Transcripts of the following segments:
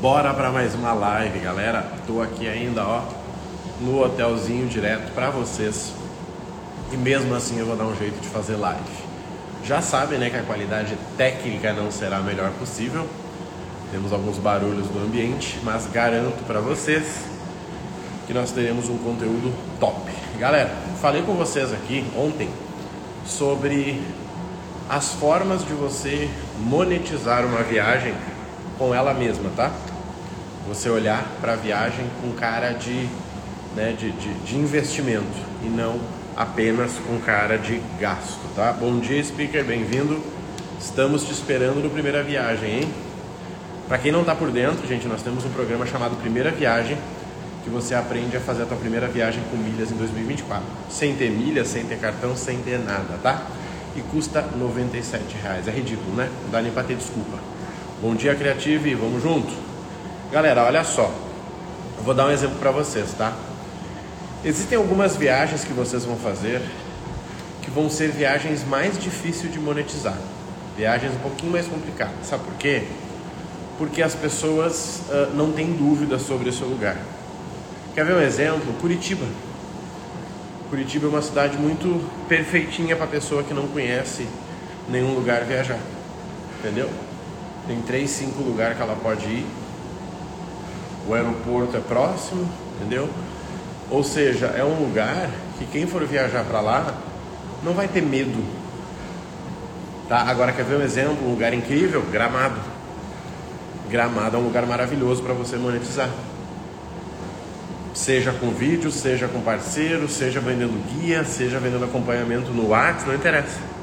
Bora para mais uma live, galera. Tô aqui ainda, ó, no hotelzinho direto para vocês. E mesmo assim eu vou dar um jeito de fazer live. Já sabem, né, que a qualidade técnica não será a melhor possível. Temos alguns barulhos do ambiente, mas garanto para vocês que nós teremos um conteúdo top. Galera, falei com vocês aqui ontem sobre as formas de você monetizar uma viagem com ela mesma, tá? Você olhar para a viagem com cara de, né, de, de, de investimento e não apenas com cara de gasto, tá? Bom dia, speaker, bem-vindo. Estamos te esperando no Primeira Viagem, hein? Para quem não está por dentro, gente, nós temos um programa chamado Primeira Viagem, que você aprende a fazer a tua primeira viagem com milhas em 2024. Sem ter milhas, sem ter cartão, sem ter nada, tá? E custa 97 reais. É ridículo, né? Não dá nem para ter desculpa. Bom dia, Criative, vamos junto? Galera, olha só. Eu vou dar um exemplo para vocês, tá? Existem algumas viagens que vocês vão fazer que vão ser viagens mais difíceis de monetizar. Viagens um pouquinho mais complicadas. Sabe por quê? Porque as pessoas uh, não têm dúvida sobre esse lugar. Quer ver um exemplo? Curitiba. Curitiba é uma cidade muito perfeitinha para pessoa que não conhece nenhum lugar viajar. Entendeu? Tem três, cinco lugares que ela pode ir. O aeroporto é próximo, entendeu? Ou seja, é um lugar que quem for viajar para lá não vai ter medo. Tá? Agora quer ver um exemplo, um lugar incrível? Gramado. Gramado é um lugar maravilhoso para você monetizar. Seja com vídeo, seja com parceiro, seja vendendo guia, seja vendendo acompanhamento no WhatsApp, não interessa.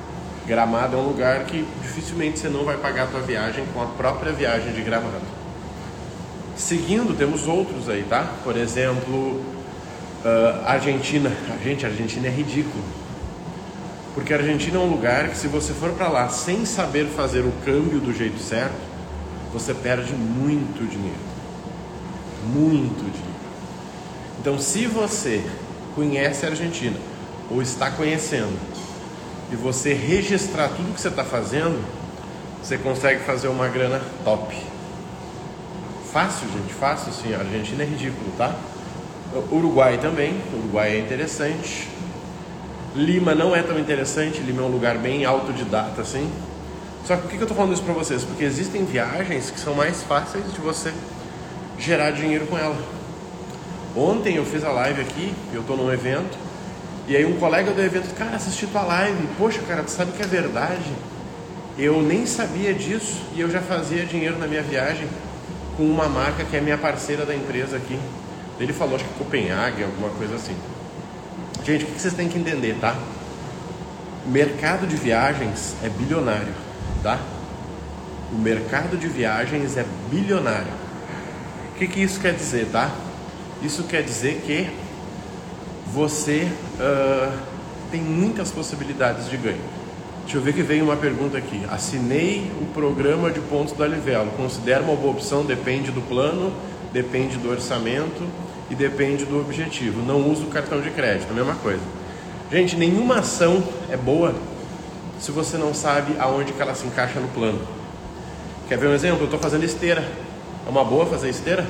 Gramado é um lugar que dificilmente você não vai pagar a tua viagem com a própria viagem de Gramado. Seguindo, temos outros aí, tá? Por exemplo, uh, Argentina. Gente, a Argentina é ridículo. Porque a Argentina é um lugar que se você for para lá sem saber fazer o câmbio do jeito certo, você perde muito dinheiro. Muito dinheiro. Então, se você conhece a Argentina ou está conhecendo e você registrar tudo que você está fazendo, você consegue fazer uma grana top. Fácil, gente, fácil sim. A Argentina é ridículo, tá? Uruguai também, Uruguai é interessante. Lima não é tão interessante, Lima é um lugar bem autodidata assim. Só que por que eu estou falando isso para vocês? Porque existem viagens que são mais fáceis de você gerar dinheiro com ela. Ontem eu fiz a live aqui, eu estou num evento, e aí um colega do evento, cara, assisti tua live, poxa, cara, tu sabe que é verdade? Eu nem sabia disso e eu já fazia dinheiro na minha viagem com uma marca que é minha parceira da empresa aqui. Ele falou, acho que Copenhague, alguma coisa assim. Gente, o que vocês têm que entender, tá? Mercado de viagens é bilionário, tá? O mercado de viagens é bilionário. O que, que isso quer dizer, tá? Isso quer dizer que você uh, tem muitas possibilidades de ganho. Deixa eu ver que veio uma pergunta aqui. Assinei o programa de pontos da Livelo. Considero uma boa opção? Depende do plano, depende do orçamento e depende do objetivo. Não uso cartão de crédito, a mesma coisa. Gente, nenhuma ação é boa se você não sabe aonde que ela se encaixa no plano. Quer ver um exemplo? Eu estou fazendo esteira. É uma boa fazer esteira?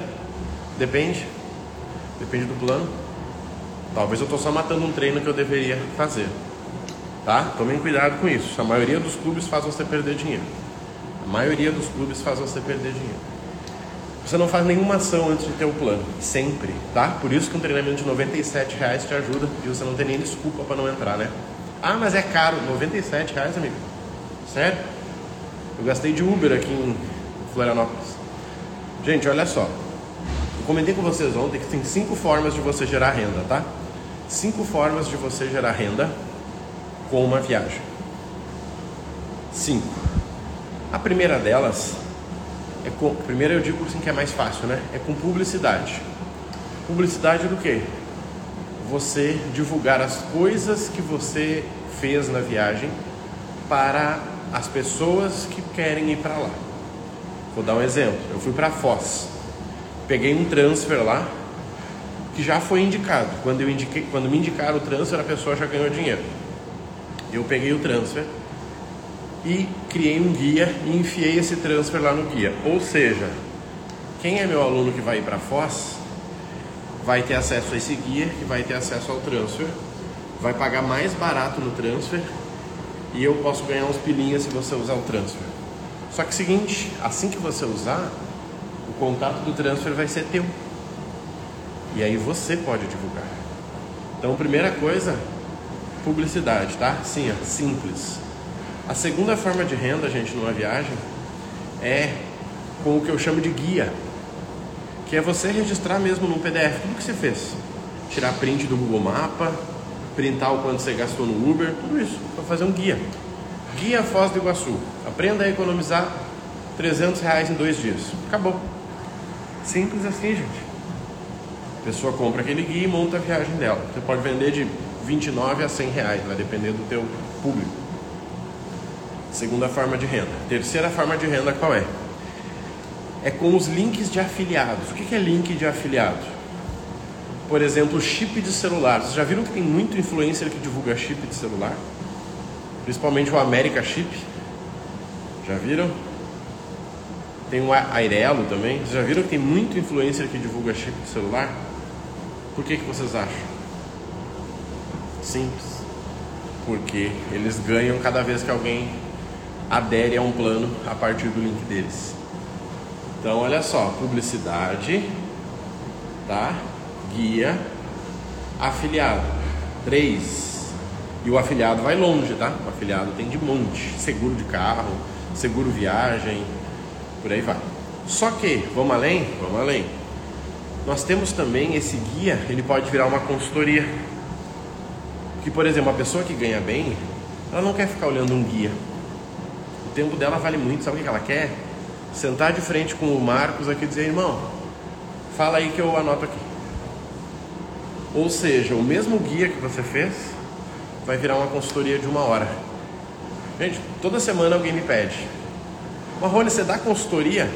Depende. Depende do plano. Talvez eu estou só matando um treino que eu deveria fazer. Tá? Tomem cuidado com isso. A maioria dos clubes faz você perder dinheiro. A maioria dos clubes faz você perder dinheiro. Você não faz nenhuma ação antes de ter o plano. Sempre, tá? Por isso que um treinamento de 97 reais te ajuda e você não tem nem desculpa para não entrar, né? Ah, mas é caro. 97 reais, amigo. Sério? Eu gastei de Uber aqui em Florianópolis. Gente, olha só. Eu comentei com vocês ontem que tem cinco formas de você gerar renda, tá? Cinco formas de você gerar renda com uma viagem. Cinco. A primeira delas é com. Primeiro eu digo assim que é mais fácil, né? É com publicidade. Publicidade do quê? Você divulgar as coisas que você fez na viagem para as pessoas que querem ir para lá. Vou dar um exemplo. Eu fui para Foz peguei um transfer lá que já foi indicado. Quando, eu indiquei, quando me indicaram o transfer, a pessoa já ganhou dinheiro. Eu peguei o transfer e criei um guia e enfiei esse transfer lá no guia. Ou seja, Quem é meu aluno que vai ir para Foz vai ter acesso a esse guia, que vai ter acesso ao transfer, vai pagar mais barato no transfer e eu posso ganhar uns pilinhas se você usar o transfer. Só que seguinte, assim que você usar, o contato do transfer vai ser teu. E aí você pode divulgar. Então, primeira coisa, publicidade, tá? Sim, simples. A segunda forma de renda, gente, numa viagem é com o que eu chamo de guia, que é você registrar mesmo num PDF tudo que você fez. Tirar print do Google Mapa, printar o quanto você gastou no Uber, tudo isso, para fazer um guia. Guia Foz do Iguaçu. Aprenda a economizar 300 reais em dois dias. Acabou. Simples assim, gente. A pessoa compra aquele guia e monta a viagem dela. Você pode vender de 29 a 100 reais, vai depender do teu público. Segunda forma de renda. Terceira forma de renda qual é? É com os links de afiliados. O que é link de afiliado? Por exemplo, chip de celular. Vocês já viram que tem muito influencer que divulga chip de celular? Principalmente o America Chip. Já viram? Tem o Airelo também. Vocês já viram que tem muito influencer que divulga chip de celular? Por que, que vocês acham? Simples. Porque eles ganham cada vez que alguém adere a um plano a partir do link deles. Então, olha só, publicidade, tá? Guia, afiliado. Três. E o afiliado vai longe, tá? O afiliado tem de monte, seguro de carro, seguro viagem, por aí vai. Só que, vamos além? Vamos além. Nós temos também esse guia, ele pode virar uma consultoria. Que, por exemplo, a pessoa que ganha bem, ela não quer ficar olhando um guia. O tempo dela vale muito, sabe o que ela quer? Sentar de frente com o Marcos aqui e dizer, irmão, fala aí que eu anoto aqui. Ou seja, o mesmo guia que você fez vai virar uma consultoria de uma hora. Gente, toda semana alguém me pede. Marrone, você dá consultoria?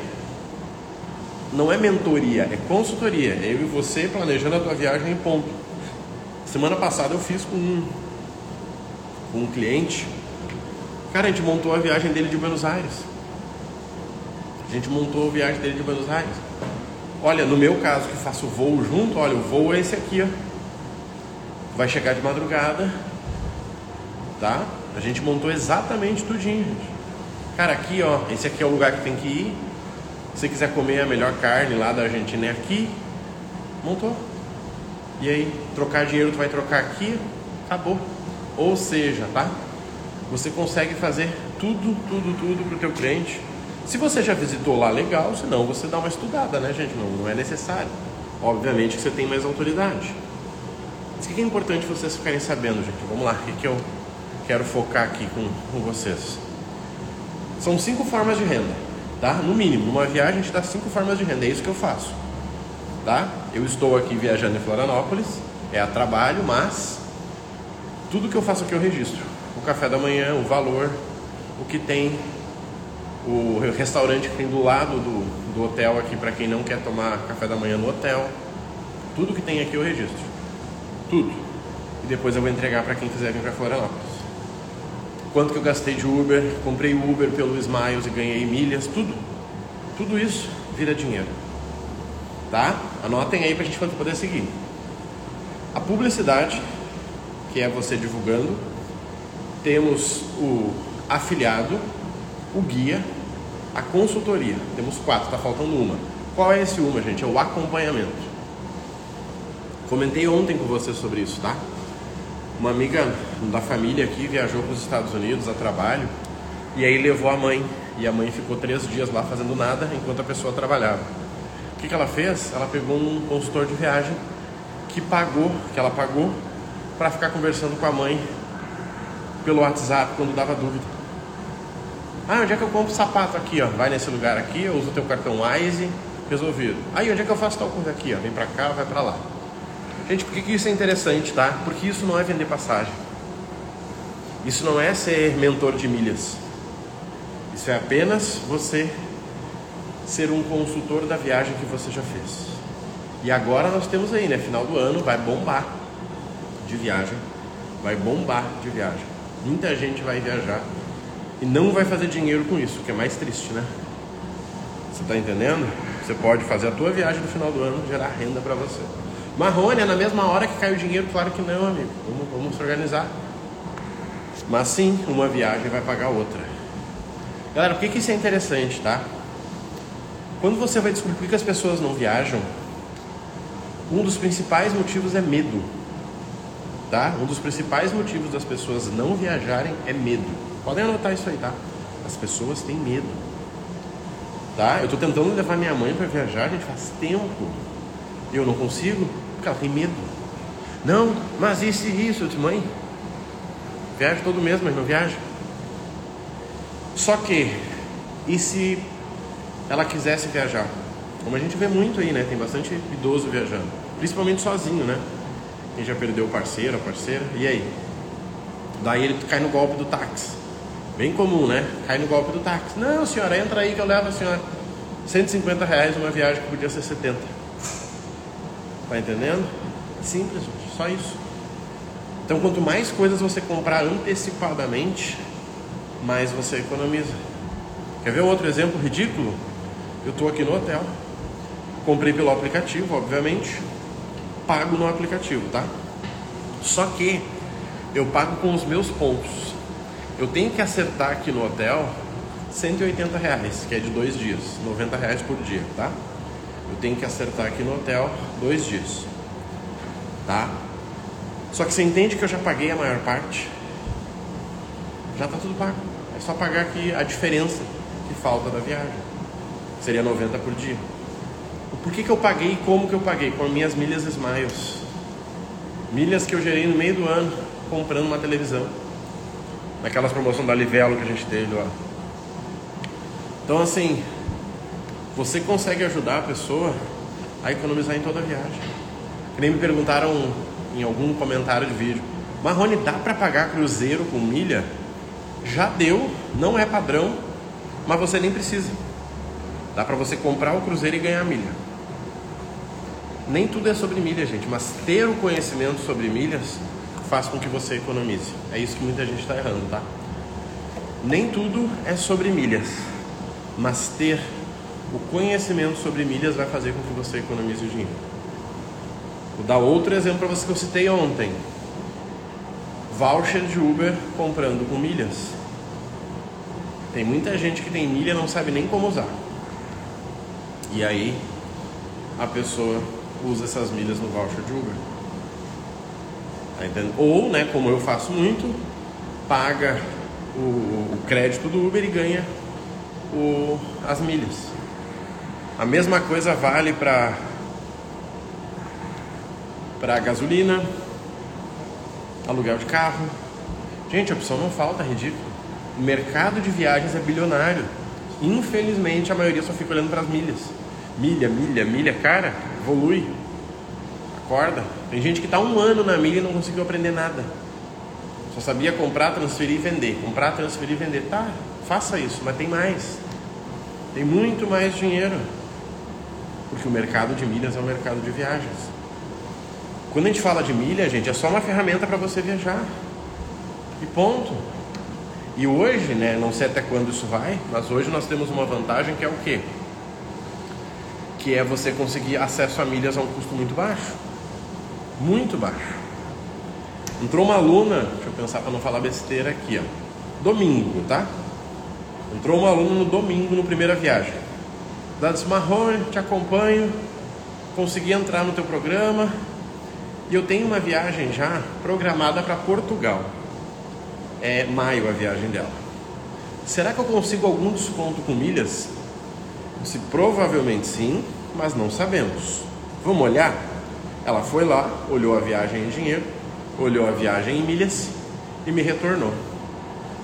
Não é mentoria, é consultoria. É eu e você planejando a tua viagem em ponto. Semana passada eu fiz com um, com um cliente. Cara, a gente montou a viagem dele de Buenos Aires. A gente montou a viagem dele de Buenos Aires. Olha, no meu caso que faço voo junto, olha, o voo é esse aqui, ó. Vai chegar de madrugada, tá? A gente montou exatamente tudinho, gente. Cara, aqui, ó, esse aqui é o lugar que tem que ir. Se quiser comer a melhor carne lá da Argentina é aqui. Montou. E aí, trocar dinheiro tu vai trocar aqui, acabou. Ou seja, tá? Você consegue fazer tudo, tudo, tudo pro teu cliente. Se você já visitou lá, legal. Se não, você dá uma estudada, né, gente? Não, não é necessário. Obviamente que você tem mais autoridade. Mas o que é importante vocês ficarem sabendo, gente? Vamos lá, o que, que eu quero focar aqui com, com vocês? São cinco formas de renda, tá? No mínimo, numa viagem a gente dá cinco formas de renda, é isso que eu faço, tá? Eu estou aqui viajando em Florianópolis, é a trabalho, mas tudo que eu faço aqui eu registro. O café da manhã, o valor, o que tem, o restaurante que tem do lado do, do hotel aqui para quem não quer tomar café da manhã no hotel. Tudo que tem aqui eu registro. Tudo. E depois eu vou entregar para quem quiser vir para Florianópolis quanto que eu gastei de Uber, comprei Uber pelo Smiles e ganhei milhas, tudo. Tudo isso vira dinheiro. Tá? Anotem aí pra gente poder seguir. A publicidade, que é você divulgando. Temos o afiliado, o guia, a consultoria. Temos quatro, tá faltando uma. Qual é esse uma, gente? É o acompanhamento. Comentei ontem com você sobre isso, tá? Uma amiga da família aqui viajou para os Estados Unidos a trabalho e aí levou a mãe. E a mãe ficou três dias lá fazendo nada enquanto a pessoa trabalhava. O que, que ela fez? Ela pegou um consultor de viagem que pagou, que ela pagou, para ficar conversando com a mãe pelo WhatsApp quando dava dúvida. Ah, onde é que eu compro sapato aqui, ó? Vai nesse lugar aqui, eu uso o teu cartão Wise, resolvido. Aí, onde é que eu faço tal coisa aqui, ó? Vem pra cá, vai pra lá. Gente, por que, que isso é interessante, tá? Porque isso não é vender passagem. Isso não é ser mentor de milhas. Isso é apenas você ser um consultor da viagem que você já fez. E agora nós temos aí, né? Final do ano vai bombar de viagem. Vai bombar de viagem. Muita gente vai viajar e não vai fazer dinheiro com isso, que é mais triste, né? Você está entendendo? Você pode fazer a tua viagem no final do ano gerar renda para você. Marrone é na mesma hora que cai o dinheiro? Claro que não, amigo. Vamos, vamos se organizar. Mas sim, uma viagem vai pagar outra. Galera, por que, que isso é interessante, tá? Quando você vai descobrir por que as pessoas não viajam, um dos principais motivos é medo. Tá? Um dos principais motivos das pessoas não viajarem é medo. Podem anotar isso aí, tá? As pessoas têm medo. Tá? Eu estou tentando levar minha mãe para viajar, gente, faz tempo. Eu não consigo, ela tem medo. Não, mas e isso, eu disse, mãe, viaja todo mês, mas não viaja. Só que, e se ela quisesse viajar? Como a gente vê muito aí, né? Tem bastante idoso viajando, principalmente sozinho, né? Quem já perdeu o parceiro, a parceira, e aí? Daí ele cai no golpe do táxi. Bem comum, né? Cai no golpe do táxi. Não, senhora, entra aí que eu levo a senhora. 150 reais uma viagem que podia ser 70. Tá entendendo? Simples. Só isso. Então, quanto mais coisas você comprar antecipadamente, mais você economiza. Quer ver outro exemplo ridículo? Eu estou aqui no hotel, comprei pelo aplicativo, obviamente, pago no aplicativo, tá? Só que eu pago com os meus pontos. Eu tenho que acertar aqui no hotel 180 reais, que é de dois dias, 90 reais por dia, tá? Eu tenho que acertar aqui no hotel dois dias, tá? Só que você entende que eu já paguei a maior parte? Já tá tudo pago. É só pagar aqui a diferença que falta da viagem. Seria 90 por dia. Por que, que eu paguei e como que eu paguei? Com as minhas milhas Smiles. Milhas que eu gerei no meio do ano comprando uma televisão naquelas promoções da Livelo que a gente teve lá. Então assim, você consegue ajudar a pessoa a economizar em toda a viagem. Que nem me perguntaram em algum comentário de vídeo, Marrone, dá para pagar cruzeiro com milha? Já deu, não é padrão, mas você nem precisa. Dá para você comprar o cruzeiro e ganhar milha. Nem tudo é sobre milha, gente, mas ter o conhecimento sobre milhas faz com que você economize. É isso que muita gente está errando, tá? Nem tudo é sobre milhas, mas ter o conhecimento sobre milhas vai fazer com que você economize o dinheiro. Vou dar outro exemplo para você que eu citei ontem. Voucher de Uber comprando com milhas. Tem muita gente que tem milha e não sabe nem como usar. E aí a pessoa usa essas milhas no voucher de Uber. Tá Ou, né, como eu faço muito, paga o, o crédito do Uber e ganha o, as milhas. A mesma coisa vale para para gasolina, aluguel de carro. Gente, a opção não falta, é ridículo. O mercado de viagens é bilionário. Infelizmente, a maioria só fica olhando para as milhas. Milha, milha, milha, cara, evolui. Acorda. Tem gente que está um ano na milha e não conseguiu aprender nada. Só sabia comprar, transferir e vender. Comprar, transferir e vender. Tá, faça isso, mas tem mais. Tem muito mais dinheiro. Porque o mercado de milhas é um mercado de viagens. Quando a gente fala de milha, gente, é só uma ferramenta para você viajar. E ponto. E hoje, né, não sei até quando isso vai, mas hoje nós temos uma vantagem que é o quê? Que é você conseguir acesso a milhas a um custo muito baixo. Muito baixo. Entrou uma aluna, deixa eu pensar para não falar besteira aqui, ó. Domingo, tá? Entrou uma aluna no domingo, no primeira viagem. Ela disse, Marrone, te acompanho, consegui entrar no teu programa e eu tenho uma viagem já programada para Portugal. É maio a viagem dela. Será que eu consigo algum desconto com milhas? Se provavelmente sim, mas não sabemos. Vamos olhar? Ela foi lá, olhou a viagem em dinheiro, olhou a viagem em milhas e me retornou.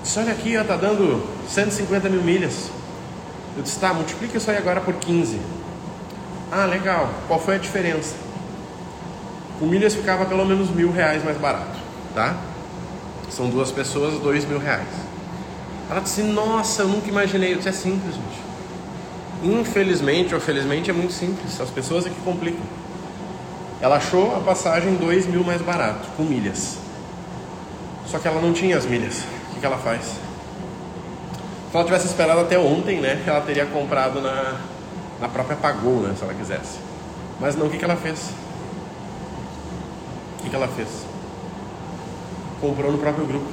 Disse, olha aqui, está dando 150 mil milhas. Eu disse, tá, multiplica isso aí agora por 15. Ah, legal. Qual foi a diferença? Com milhas ficava pelo menos mil reais mais barato, tá? São duas pessoas, dois mil reais. Ela disse, nossa, eu nunca imaginei. Eu disse, é simples, gente. Infelizmente ou felizmente é muito simples. As pessoas é que complicam. Ela achou a passagem dois mil mais barato, com milhas. Só que ela não tinha as milhas. O que ela faz? Se ela tivesse esperado até ontem, né? Ela teria comprado na, na própria pagou, né, se ela quisesse. Mas não, o que, que ela fez? O que, que ela fez? Comprou no próprio grupo,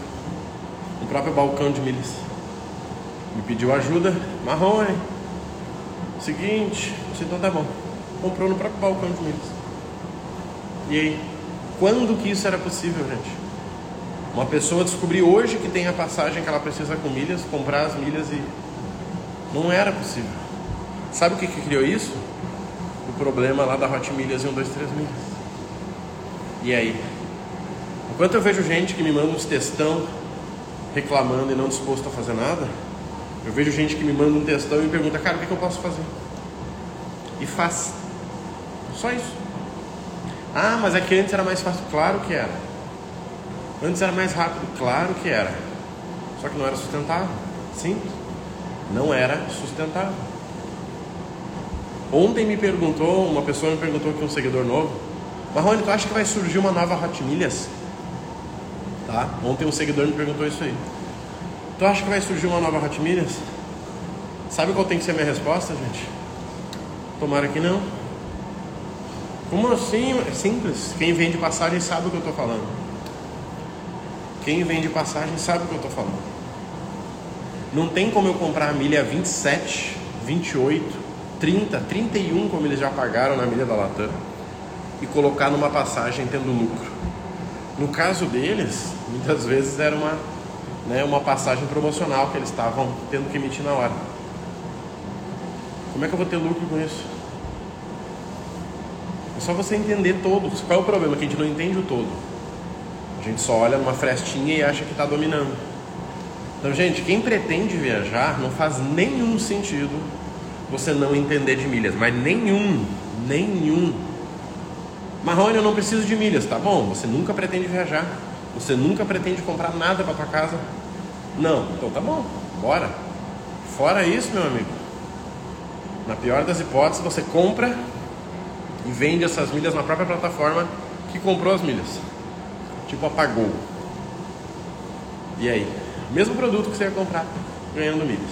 no próprio balcão de milhas. Me pediu ajuda, Marrone. Seguinte, disse, então tá bom. Comprou no próprio balcão de milhas. E aí? Quando que isso era possível, gente? Uma pessoa descobrir hoje que tem a passagem que ela precisa com milhas, comprar as milhas e. Não era possível. Sabe o que, que criou isso? O problema lá da Hot Milhas e 1, 2, 3 milhas. E aí? Enquanto eu vejo gente que me manda uns textão reclamando e não disposto a fazer nada, eu vejo gente que me manda um textão e me pergunta, cara, o que, que eu posso fazer? E faz. Só isso. Ah, mas é que antes era mais fácil. Claro que era. Antes era mais rápido. Claro que era. Só que não era sustentável. Simples. Não era sustentável. Ontem me perguntou, uma pessoa me perguntou que um seguidor novo, Marrone, tu acha que vai surgir uma nova Hot Milhas? Tá? Ontem um seguidor me perguntou isso aí. Tu acha que vai surgir uma nova Hot Milhas? Sabe qual tem que ser a minha resposta, gente? Tomara que não. Como assim? É simples. Quem vende passagem sabe o que eu estou falando. Quem vende passagem sabe o que eu estou falando. Não tem como eu comprar a milha 27, 28, 30, 31, como eles já pagaram na milha da Latam, e colocar numa passagem tendo lucro. No caso deles, muitas vezes era uma, né, uma passagem promocional que eles estavam tendo que emitir na hora. Como é que eu vou ter lucro com isso? É só você entender todos. Qual é o problema? Que a gente não entende o todo. A gente só olha numa frestinha e acha que está dominando. Então, gente, quem pretende viajar não faz nenhum sentido você não entender de milhas, mas nenhum, nenhum. Marrone, eu não preciso de milhas, tá bom? Você nunca pretende viajar, você nunca pretende comprar nada para tua casa. Não, então tá bom, bora. Fora isso, meu amigo, na pior das hipóteses, você compra e vende essas milhas na própria plataforma que comprou as milhas. Tipo apagou. E aí? Mesmo produto que você ia comprar, ganhando milhas.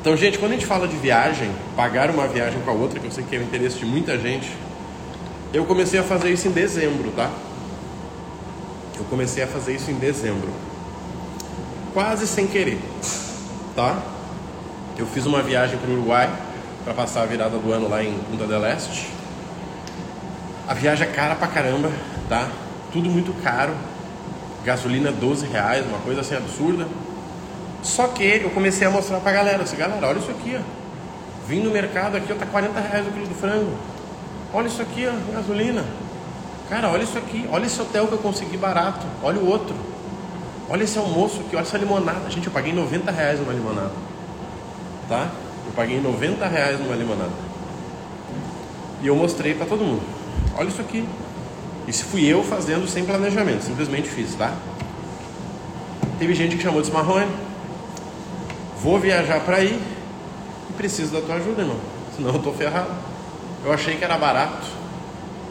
Então, gente, quando a gente fala de viagem, pagar uma viagem com a outra, que eu sei que é o interesse de muita gente, eu comecei a fazer isso em dezembro, tá? Eu comecei a fazer isso em dezembro. Quase sem querer, tá? Eu fiz uma viagem para o Uruguai para passar a virada do ano lá em Punta del Este. A viagem é cara pra caramba, tá? Tudo muito caro. Gasolina 12 reais, uma coisa assim absurda. Só que eu comecei a mostrar pra galera, assim, galera, olha isso aqui, ó. Vim no mercado aqui, ó, tá 40 reais o quilo do frango. Olha isso aqui, ó, gasolina. Cara, olha isso aqui, olha esse hotel que eu consegui barato, olha o outro. Olha esse almoço aqui, olha essa limonada. Gente, eu paguei 90 reais numa limonada. Tá? Eu paguei 90 reais numa limonada. E eu mostrei para todo mundo. Olha isso aqui. Isso fui eu fazendo sem planejamento, simplesmente fiz, tá? Teve gente que chamou de Marrone. Vou viajar para aí e preciso da tua ajuda, irmão. Senão eu tô ferrado. Eu achei que era barato.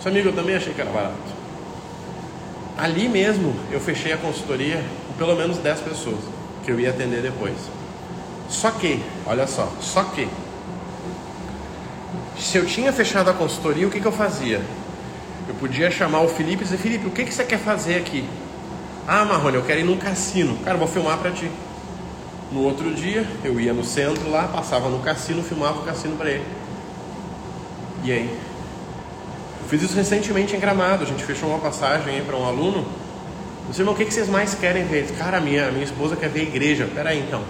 Seu amigo, eu também achei que era barato. Ali mesmo eu fechei a consultoria com pelo menos 10 pessoas que eu ia atender depois. Só que, olha só, só que se eu tinha fechado a consultoria, o que, que eu fazia? Podia chamar o Felipe e dizer, Felipe, o que, que você quer fazer aqui? Ah, Marrone, eu quero ir num cassino. Cara, vou filmar para ti. No outro dia, eu ia no centro lá, passava no cassino, filmava o cassino para ele. E aí? Eu fiz isso recentemente em Gramado. A gente fechou uma passagem aí para um aluno. Eu disse, irmão, o que, que vocês mais querem ver? Disse, Cara, minha, minha esposa quer ver a igreja. Pera aí, então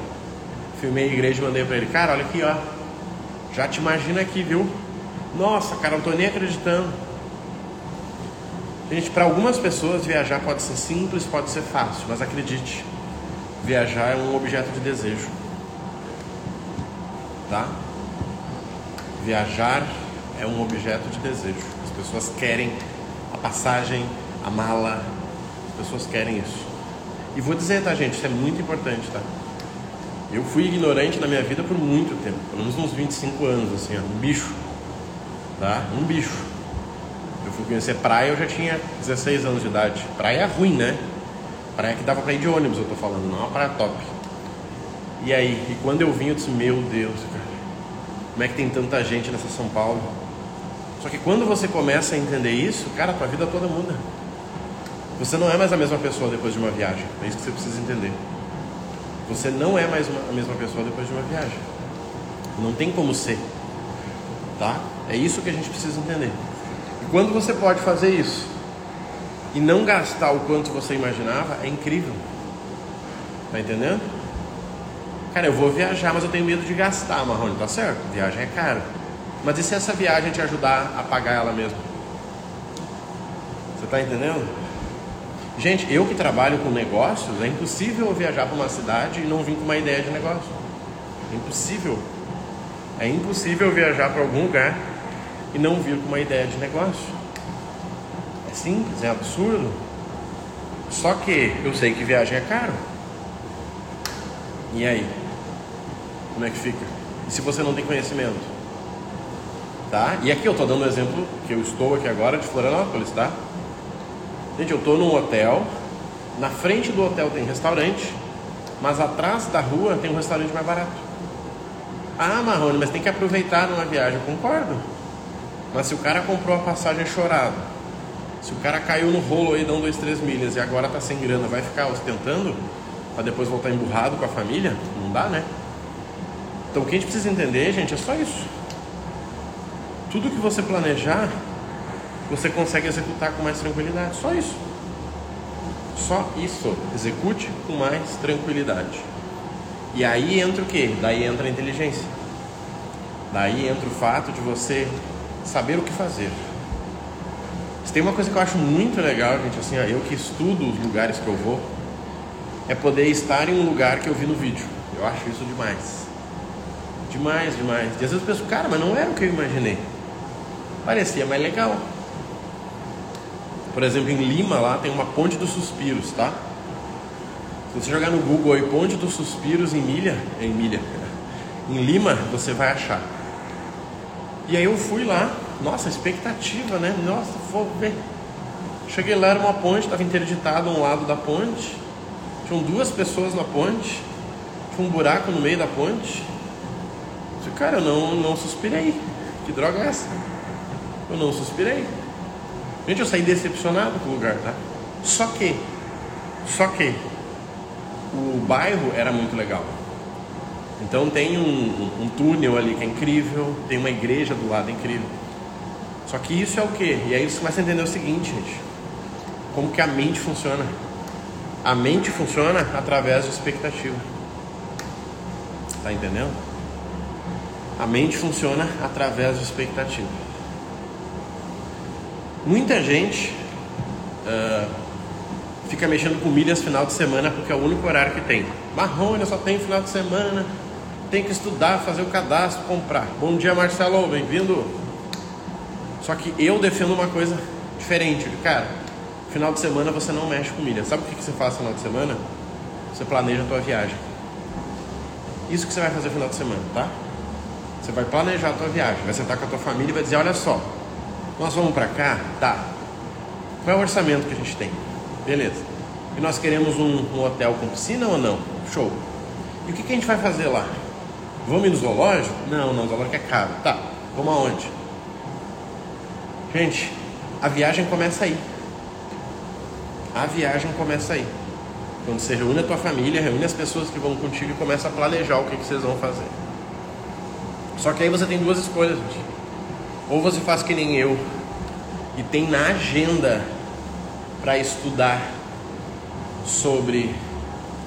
filmei a igreja e mandei para ele, cara, olha aqui, ó. Já te imagina aqui, viu? Nossa, cara, não tô nem acreditando. Gente, para algumas pessoas viajar pode ser simples, pode ser fácil, mas acredite, viajar é um objeto de desejo. Tá? Viajar é um objeto de desejo. As pessoas querem a passagem, a mala, as pessoas querem isso. E vou dizer, tá, gente, isso é muito importante, tá? Eu fui ignorante na minha vida por muito tempo, pelo menos uns 25 anos, assim, ó, um bicho, tá? Um bicho. Eu fui conhecer praia, eu já tinha 16 anos de idade. Praia é ruim, né? Praia que dava pra ir de ônibus, eu tô falando, não é uma praia top. E aí, e quando eu vim, eu disse, meu Deus, cara, Como é que tem tanta gente nessa São Paulo? Só que quando você começa a entender isso, cara, a tua vida toda muda. Você não é mais a mesma pessoa depois de uma viagem. É isso que você precisa entender. Você não é mais uma, a mesma pessoa depois de uma viagem. Não tem como ser. Tá? É isso que a gente precisa entender. Quando você pode fazer isso e não gastar o quanto você imaginava, é incrível. Tá entendendo? Cara, eu vou viajar, mas eu tenho medo de gastar, Marrone, tá certo? Viagem é caro. Mas e se essa viagem te ajudar a pagar ela mesmo? Você tá entendendo? Gente, eu que trabalho com negócios, é impossível eu viajar para uma cidade e não vir com uma ideia de negócio. É impossível. É impossível viajar para algum lugar e não vir com uma ideia de negócio. É simples, é absurdo. Só que eu sei que viagem é caro. E aí? Como é que fica? E se você não tem conhecimento? Tá? E aqui eu estou dando um exemplo que eu estou aqui agora de Florianópolis, tá? Gente, eu estou num hotel, na frente do hotel tem restaurante, mas atrás da rua tem um restaurante mais barato. Ah, Marrone, mas tem que aproveitar numa viagem. Eu concordo. Mas se o cara comprou a passagem chorado, se o cara caiu no rolo aí, dão dois, três milhas e agora tá sem grana, vai ficar ostentando para depois voltar emburrado com a família? Não dá, né? Então o que a gente precisa entender, gente, é só isso. Tudo que você planejar, você consegue executar com mais tranquilidade. Só isso. Só isso. Execute com mais tranquilidade. E aí entra o que? Daí entra a inteligência. Daí entra o fato de você saber o que fazer. Se tem uma coisa que eu acho muito legal, gente, assim, ó, eu que estudo os lugares que eu vou, é poder estar em um lugar que eu vi no vídeo. Eu acho isso demais. Demais, demais. E às vezes eu penso, cara, mas não era o que eu imaginei. Parecia mais legal. Por exemplo, em Lima lá tem uma ponte dos suspiros, tá? Se você jogar no Google aí ponte dos suspiros em milha, em milha, em Lima, você vai achar. E aí eu fui lá, nossa, expectativa, né? Nossa, vou ver. Cheguei lá, era uma ponte, estava interditado um lado da ponte. Tinham duas pessoas na ponte. Tinha um buraco no meio da ponte. Eu disse, cara, eu não, não suspirei. Que droga é essa? Eu não suspirei. Gente, eu saí decepcionado com o lugar, tá? Só que, só que, o bairro era muito legal. Então tem um, um, um, túnel ali que é incrível, tem uma igreja do lado incrível. Só que isso é o que? E aí você começa a entender o seguinte, gente. Como que a mente funciona? A mente funciona através de expectativa. Tá entendendo? A mente funciona através de expectativa. Muita gente uh, fica mexendo com milhas final de semana porque é o único horário que tem. Marrone, só tem final de semana, tem que estudar, fazer o cadastro, comprar. Bom dia, Marcelo, bem-vindo. Só que eu defendo uma coisa diferente, cara. Final de semana você não mexe com milhas. Sabe o que você faz no final de semana? Você planeja a tua viagem. Isso que você vai fazer no final de semana, tá? Você vai planejar a tua viagem, vai sentar com a tua família e vai dizer, olha só, nós vamos para cá? Tá. Qual é o orçamento que a gente tem? Beleza. E nós queremos um, um hotel com piscina ou não? Show. E o que, que a gente vai fazer lá? Vamos ir no zoológico? Não, não, zoológico é caro. Tá. Vamos aonde? Gente, a viagem começa aí. A viagem começa aí. Quando você reúne a tua família, reúne as pessoas que vão contigo e começa a planejar o que, que vocês vão fazer. Só que aí você tem duas escolhas, gente. Ou você faz que nem eu e tem na agenda para estudar sobre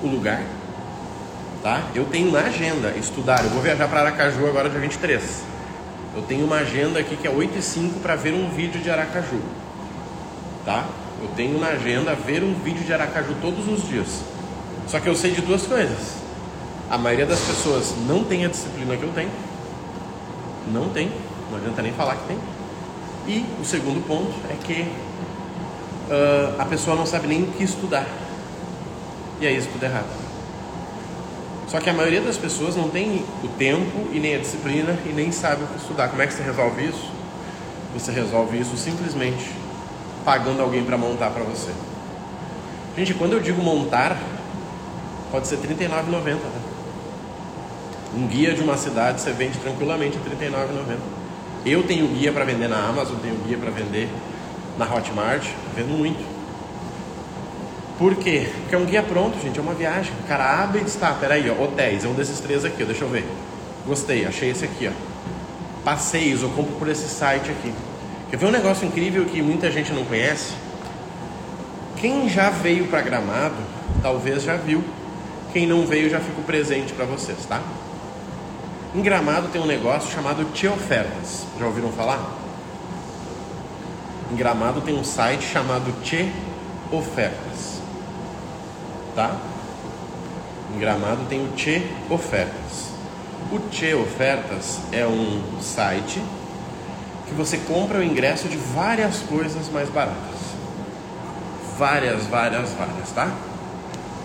o lugar, tá? Eu tenho na agenda estudar. Eu vou viajar para Aracaju agora dia 23. Eu tenho uma agenda aqui que é 8 e 5 para ver um vídeo de Aracaju, tá? Eu tenho na agenda ver um vídeo de Aracaju todos os dias. Só que eu sei de duas coisas. A maioria das pessoas não tem a disciplina que eu tenho. Não tem não adianta nem falar que tem. E o segundo ponto é que uh, a pessoa não sabe nem o que estudar. E aí isso tudo errado. Só que a maioria das pessoas não tem o tempo e nem a disciplina e nem sabe o que estudar. Como é que você resolve isso? Você resolve isso simplesmente pagando alguém para montar para você. Gente, quando eu digo montar, pode ser R$39,90. Tá? Um guia de uma cidade você vende tranquilamente a R$ 39,90. Eu tenho guia para vender na Amazon, tenho guia para vender na Hotmart, vendo muito. Por quê? Porque é um guia pronto, gente, é uma viagem. O cara abre e diz, tá, peraí, ó, hotéis, é um desses três aqui, ó, deixa eu ver. Gostei, achei esse aqui, ó. Passeios, eu compro por esse site aqui. Quer ver um negócio incrível que muita gente não conhece? Quem já veio para Gramado, talvez já viu. Quem não veio, já fica presente para vocês, tá? Em Gramado tem um negócio chamado Te Ofertas. Já ouviram falar? Em Gramado tem um site chamado Te Ofertas. Tá? Em Gramado tem o Te Ofertas. O Te Ofertas é um site que você compra o ingresso de várias coisas mais baratas. Várias, várias, várias, tá?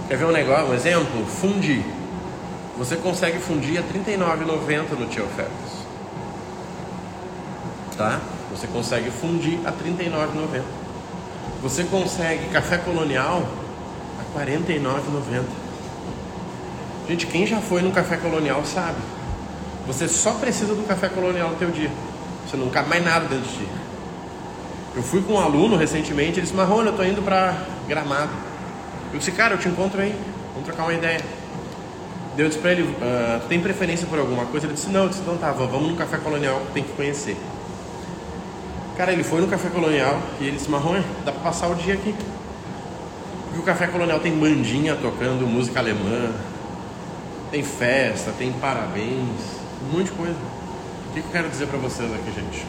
Quer ver um negócio, um exemplo? Fundir. Você consegue fundir a R$ 39,90 no Te Ofertas. Tá? Você consegue fundir a R$ 39,90. Você consegue café colonial 49,90. Gente, quem já foi no café colonial sabe. Você só precisa do café colonial no teu dia. Você não cabe mais nada dentro de ti. Eu fui com um aluno recentemente, ele disse, Marrone, eu tô indo para Gramado. Eu disse, cara, eu te encontro aí, vamos trocar uma ideia. Deu disse pra ele, tu tem preferência por alguma coisa? Ele disse, não, eu disse, então tá, vamos no café colonial, tem que conhecer. Cara, ele foi no café colonial e ele disse, Marrone, dá pra passar o dia aqui. Porque o café colonial tem bandinha tocando música alemã, tem festa, tem parabéns, um monte de coisa. O que, eu quero dizer para vocês aqui, gente?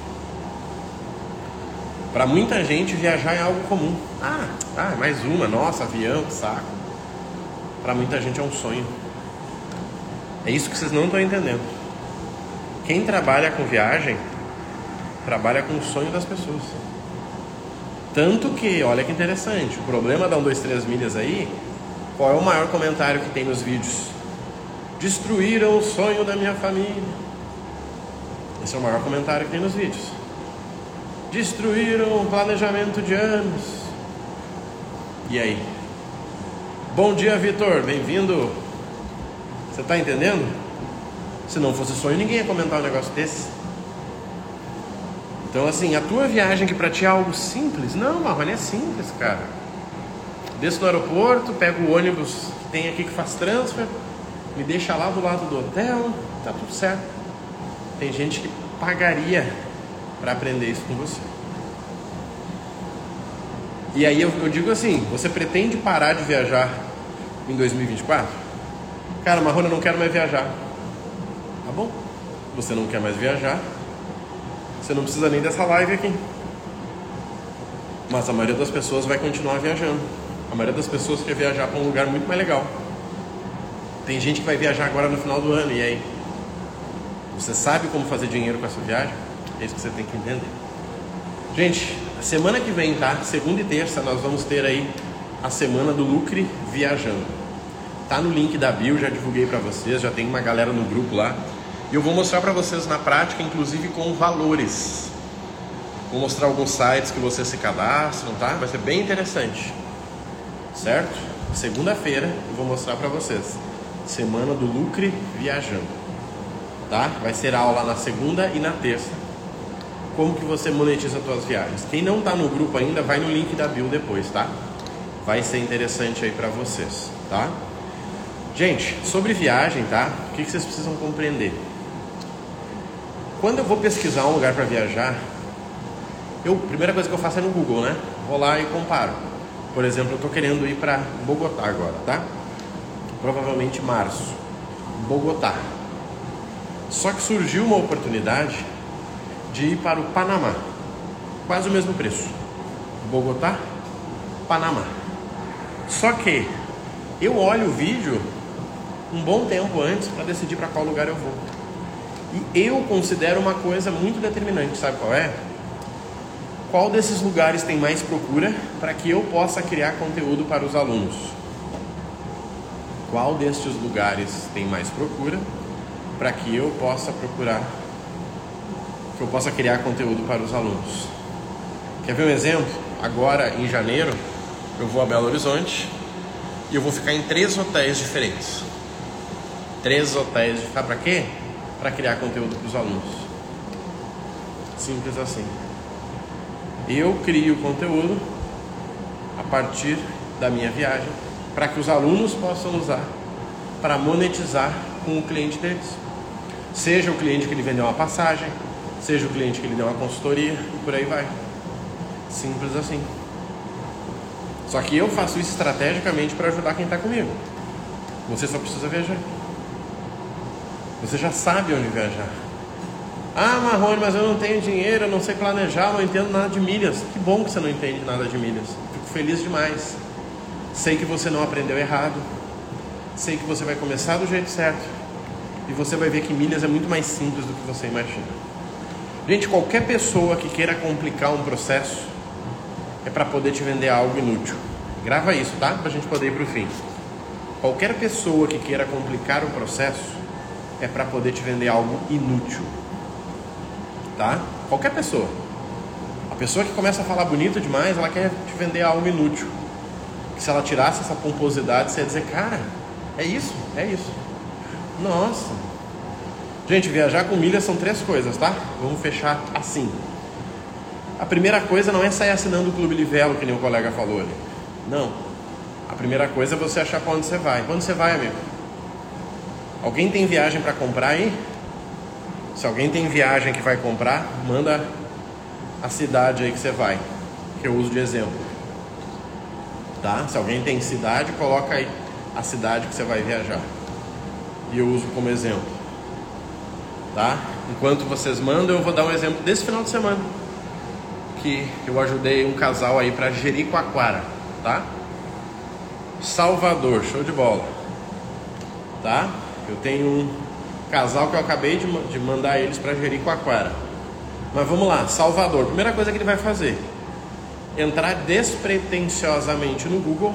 Para muita gente, viajar é algo comum. Ah, ah, mais uma, nossa, avião, saco. Para muita gente é um sonho. É isso que vocês não estão entendendo. Quem trabalha com viagem, trabalha com o sonho das pessoas. Tanto que, olha que interessante, o problema da 1, 2, 3 milhas aí, qual é o maior comentário que tem nos vídeos? Destruíram o sonho da minha família. Esse é o maior comentário que tem nos vídeos. Destruíram o planejamento de anos. E aí? Bom dia, Vitor. Bem-vindo. Você está entendendo? Se não fosse sonho, ninguém ia comentar um negócio desse. Então, assim, a tua viagem que para ti é algo simples. Não, Marrone, é simples, cara. Desço no aeroporto, pego o ônibus que tem aqui que faz transfer, me deixa lá do lado do hotel, tá tudo certo. Tem gente que pagaria para aprender isso com você. E aí eu, eu, digo assim: você pretende parar de viajar em 2024? Cara, Marrone, eu não quero mais viajar. Tá bom? Você não quer mais viajar? Você não precisa nem dessa live aqui. Mas a maioria das pessoas vai continuar viajando. A maioria das pessoas quer viajar para um lugar muito mais legal. Tem gente que vai viajar agora no final do ano, e aí? Você sabe como fazer dinheiro com essa viagem? É isso que você tem que entender. Gente, semana que vem, tá? Segunda e terça, nós vamos ter aí a semana do Lucre Viajando. Tá no link da bio, já divulguei para vocês, já tem uma galera no grupo lá. E eu vou mostrar para vocês na prática, inclusive com valores. Vou mostrar alguns sites que vocês se cadastram, tá? Vai ser bem interessante. Certo? Segunda-feira eu vou mostrar para vocês. Semana do Lucre Viajando tá? Vai ser aula na segunda e na terça. Como que você monetiza as suas viagens? Quem não está no grupo ainda, vai no link da bio depois, tá? Vai ser interessante aí para vocês, tá? Gente, sobre viagem, tá? O que, que vocês precisam compreender? Quando eu vou pesquisar um lugar para viajar, eu, primeira coisa que eu faço é no Google, né? Vou lá e comparo. Por exemplo, eu estou querendo ir para Bogotá agora, tá? Provavelmente março. Bogotá. Só que surgiu uma oportunidade de ir para o Panamá, quase o mesmo preço. Bogotá, Panamá. Só que eu olho o vídeo um bom tempo antes para decidir para qual lugar eu vou. E eu considero uma coisa muito determinante, sabe qual é? Qual desses lugares tem mais procura para que eu possa criar conteúdo para os alunos? Qual destes lugares tem mais procura para que eu possa procurar, que eu possa criar conteúdo para os alunos. Quer ver um exemplo? Agora, em janeiro, eu vou a Belo Horizonte e eu vou ficar em três hotéis diferentes. três hotéis de para quê? Para criar conteúdo para os alunos. Simples assim. Eu crio conteúdo a partir da minha viagem para que os alunos possam usar para monetizar com o cliente deles. Seja o cliente que ele vendeu uma passagem, seja o cliente que ele deu uma consultoria e por aí vai. Simples assim. Só que eu faço isso estrategicamente para ajudar quem está comigo. Você só precisa viajar. Você já sabe onde viajar. Ah, Marrone, mas eu não tenho dinheiro, eu não sei planejar, não entendo nada de milhas. Que bom que você não entende nada de milhas. Fico feliz demais. Sei que você não aprendeu errado. Sei que você vai começar do jeito certo. E você vai ver que milhas é muito mais simples do que você imagina. Gente, qualquer pessoa que queira complicar um processo é para poder te vender algo inútil. Grava isso, tá? Para a gente poder ir para o fim. Qualquer pessoa que queira complicar um processo é para poder te vender algo inútil. Tá? Qualquer pessoa. A pessoa que começa a falar bonito demais, ela quer te vender algo inútil. Se ela tirasse essa pomposidade, você ia dizer, cara, é isso, é isso. Nossa, Gente, viajar com milhas são três coisas, tá? Vamos fechar assim. A primeira coisa não é sair assinando o Clube Livelo, que nem o colega falou ali. Não. A primeira coisa é você achar para onde você vai. Quando você vai, amigo? Alguém tem viagem para comprar aí? Se alguém tem viagem que vai comprar, manda a cidade aí que você vai, que eu uso de exemplo. Tá? Se alguém tem cidade, coloca aí a cidade que você vai viajar. E eu uso como exemplo tá? Enquanto vocês mandam, eu vou dar um exemplo desse final de semana que eu ajudei um casal aí para Jericoacoara, tá? Salvador, show de bola, tá? Eu tenho um casal que eu acabei de, de mandar eles para Jericoacoara. Mas vamos lá, Salvador. Primeira coisa que ele vai fazer: entrar despretensiosamente no Google.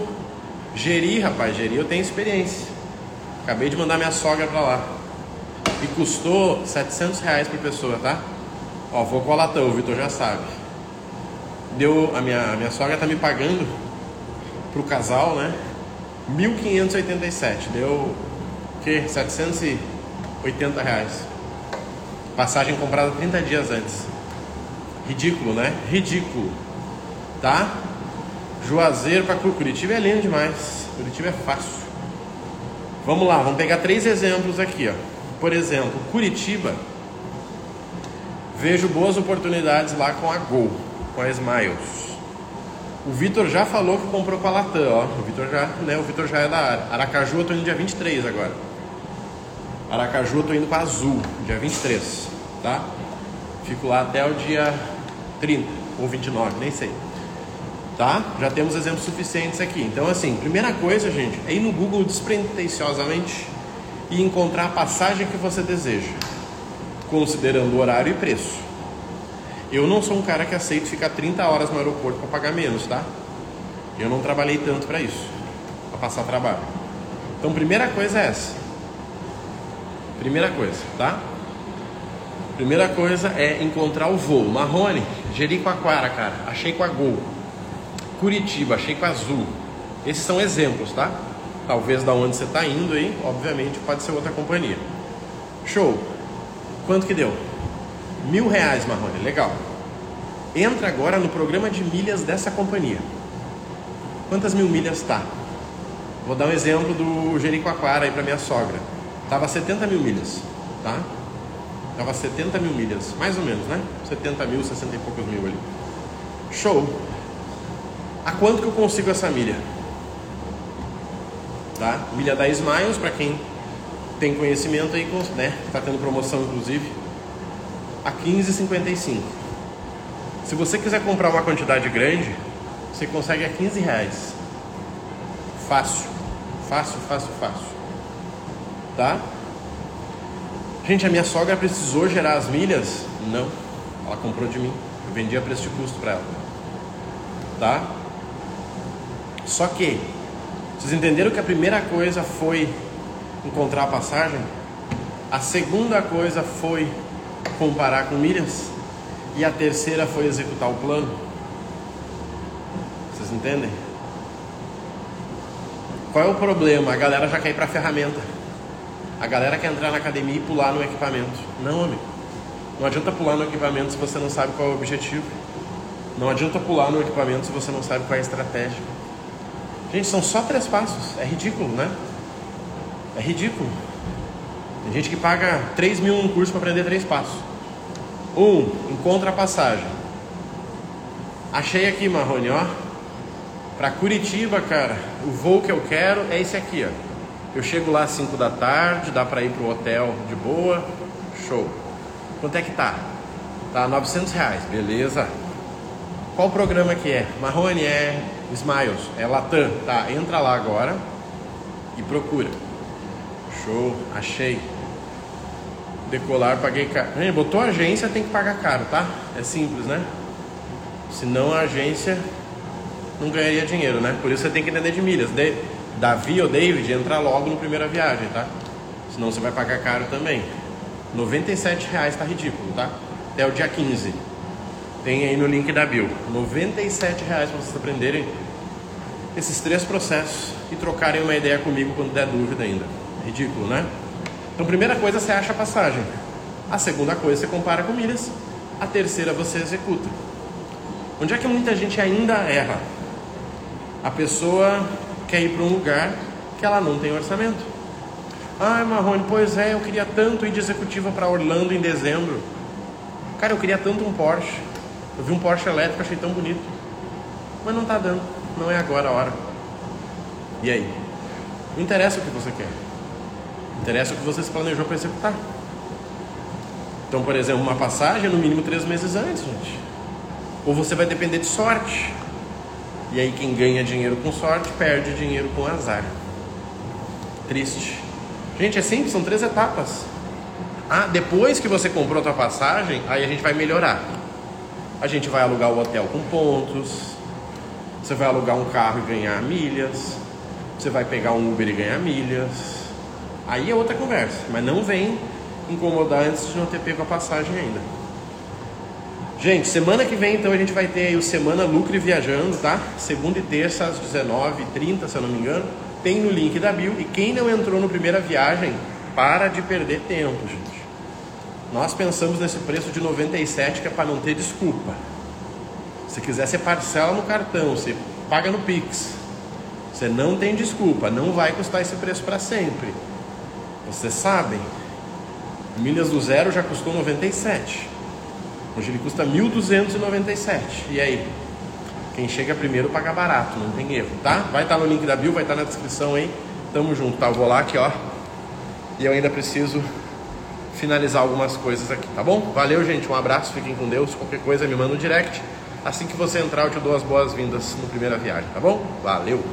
Gerir, rapaz, gerir eu tenho experiência. Acabei de mandar minha sogra para lá e custou 700 reais por pessoa, tá? Ó, vou com o Vitor já sabe. Deu, a minha, a minha sogra tá me pagando pro casal, né? 1.587, deu que? 780 reais. Passagem comprada 30 dias antes. Ridículo, né? Ridículo. Tá? Juazeiro para Curitiba é lindo demais. Curitiba é fácil. Vamos lá, vamos pegar três exemplos aqui, ó. Por exemplo, Curitiba, vejo boas oportunidades lá com a Gol, com a Smiles. O Vitor já falou que comprou com a Latam, ó. O Vitor já, né, o Vitor já é da área. Aracaju eu tô indo dia 23 agora. Aracaju eu tô indo com a Azul, dia 23, tá? Fico lá até o dia 30 ou 29, nem sei. Tá? Já temos exemplos suficientes aqui. Então, assim, primeira coisa, gente, é ir no Google despretensiosamente e encontrar a passagem que você deseja, considerando horário e preço. Eu não sou um cara que aceita ficar 30 horas no aeroporto para pagar menos, tá? Eu não trabalhei tanto para isso, para passar trabalho. Então, primeira coisa é essa. Primeira coisa, tá? Primeira coisa é encontrar o voo. Marrone, Jericoacoara, cara, achei com a Gol. Curitiba, achei com a Azul. Esses são exemplos, tá? Talvez da onde você está indo aí, obviamente pode ser outra companhia. Show. Quanto que deu? Mil reais, Marrone. Legal. Entra agora no programa de milhas dessa companhia. Quantas mil milhas está? Vou dar um exemplo do Jericoacoara aí para minha sogra. Tava 70 mil milhas, tá? Tava 70 mil milhas, mais ou menos, né? 70 mil, 60 e poucos mil ali. Show. A quanto que eu consigo essa milha? Tá? Milha 10 Miles, para quem tem conhecimento aí, né? Está tendo promoção inclusive, a 15,55. Se você quiser comprar uma quantidade grande, você consegue a 15 reais. Fácil, fácil, fácil, fácil. Tá? Gente, a minha sogra precisou gerar as milhas? Não. Ela comprou de mim. Eu vendi a preço de custo para ela. Tá? Só que vocês entenderam que a primeira coisa foi encontrar a passagem? A segunda coisa foi comparar com milhas? E a terceira foi executar o plano? Vocês entendem? Qual é o problema? A galera já quer ir para a ferramenta. A galera quer entrar na academia e pular no equipamento. Não, amigo. Não adianta pular no equipamento se você não sabe qual é o objetivo. Não adianta pular no equipamento se você não sabe qual é a estratégia. Gente, são só três passos. É ridículo, né? É ridículo. Tem gente que paga 3 mil num curso para aprender três passos. Um, encontra a passagem. Achei aqui, Marrone, ó. Para Curitiba, cara, o voo que eu quero é esse aqui, ó. Eu chego lá às 5 da tarde, dá para ir pro hotel de boa, show. Quanto é que tá? Tá 900 reais, beleza. Qual programa que é? Marrone é Smiles, é Latam. Tá, entra lá agora e procura. Show, achei. Decolar, paguei caro. Botou agência, tem que pagar caro, tá? É simples, né? Senão a agência não ganharia dinheiro, né? Por isso você tem que entender de milhas. De, Davi ou David entra logo no primeira viagem, tá? Senão você vai pagar caro também. 97 reais tá ridículo, tá? Até o dia 15. Tem aí no link da Bill. 97 reais para vocês aprenderem esses três processos e trocarem uma ideia comigo quando der dúvida ainda. Ridículo, né? Então, primeira coisa, você acha a passagem. A segunda coisa, você compara com milhas. A terceira, você executa. Onde é que muita gente ainda erra? A pessoa quer ir para um lugar que ela não tem orçamento. Ai, Marrone, pois é, eu queria tanto ir de executiva para Orlando em dezembro. Cara, eu queria tanto um Porsche. Eu vi um Porsche elétrico, achei tão bonito. Mas não está dando. Não é agora a hora. E aí? Não interessa o que você quer. Interessa o que você se planejou para executar. Então, por exemplo, uma passagem no mínimo três meses antes, gente. Ou você vai depender de sorte. E aí quem ganha dinheiro com sorte perde dinheiro com azar. Triste. Gente, é simples, são três etapas. Ah, depois que você comprou a tua passagem, aí a gente vai melhorar. A gente vai alugar o hotel com pontos. Você vai alugar um carro e ganhar milhas. Você vai pegar um Uber e ganhar milhas. Aí é outra conversa, mas não vem incomodar antes de não ter pego a passagem ainda. Gente, semana que vem então a gente vai ter aí o Semana Lucre Viajando, tá? Segunda e terça às 19h30, se eu não me engano. Tem no link da Bill. E quem não entrou no primeira viagem, para de perder tempo, gente. Nós pensamos nesse preço de 97 que é para não ter desculpa. Se quiser, você parcela no cartão, você paga no Pix. Você não tem desculpa, não vai custar esse preço para sempre. Vocês sabem, milhas do zero já custou 97. Hoje ele custa 1.297. E aí? Quem chega primeiro paga barato, não tem erro, tá? Vai estar tá no link da Bill, vai estar tá na descrição aí. Tamo junto, tá? Eu vou lá aqui, ó. E eu ainda preciso finalizar algumas coisas aqui, tá bom? Valeu, gente. Um abraço, fiquem com Deus. Qualquer coisa me manda um direct. Assim que você entrar, eu te dou as boas-vindas no primeira viagem, tá bom? Valeu!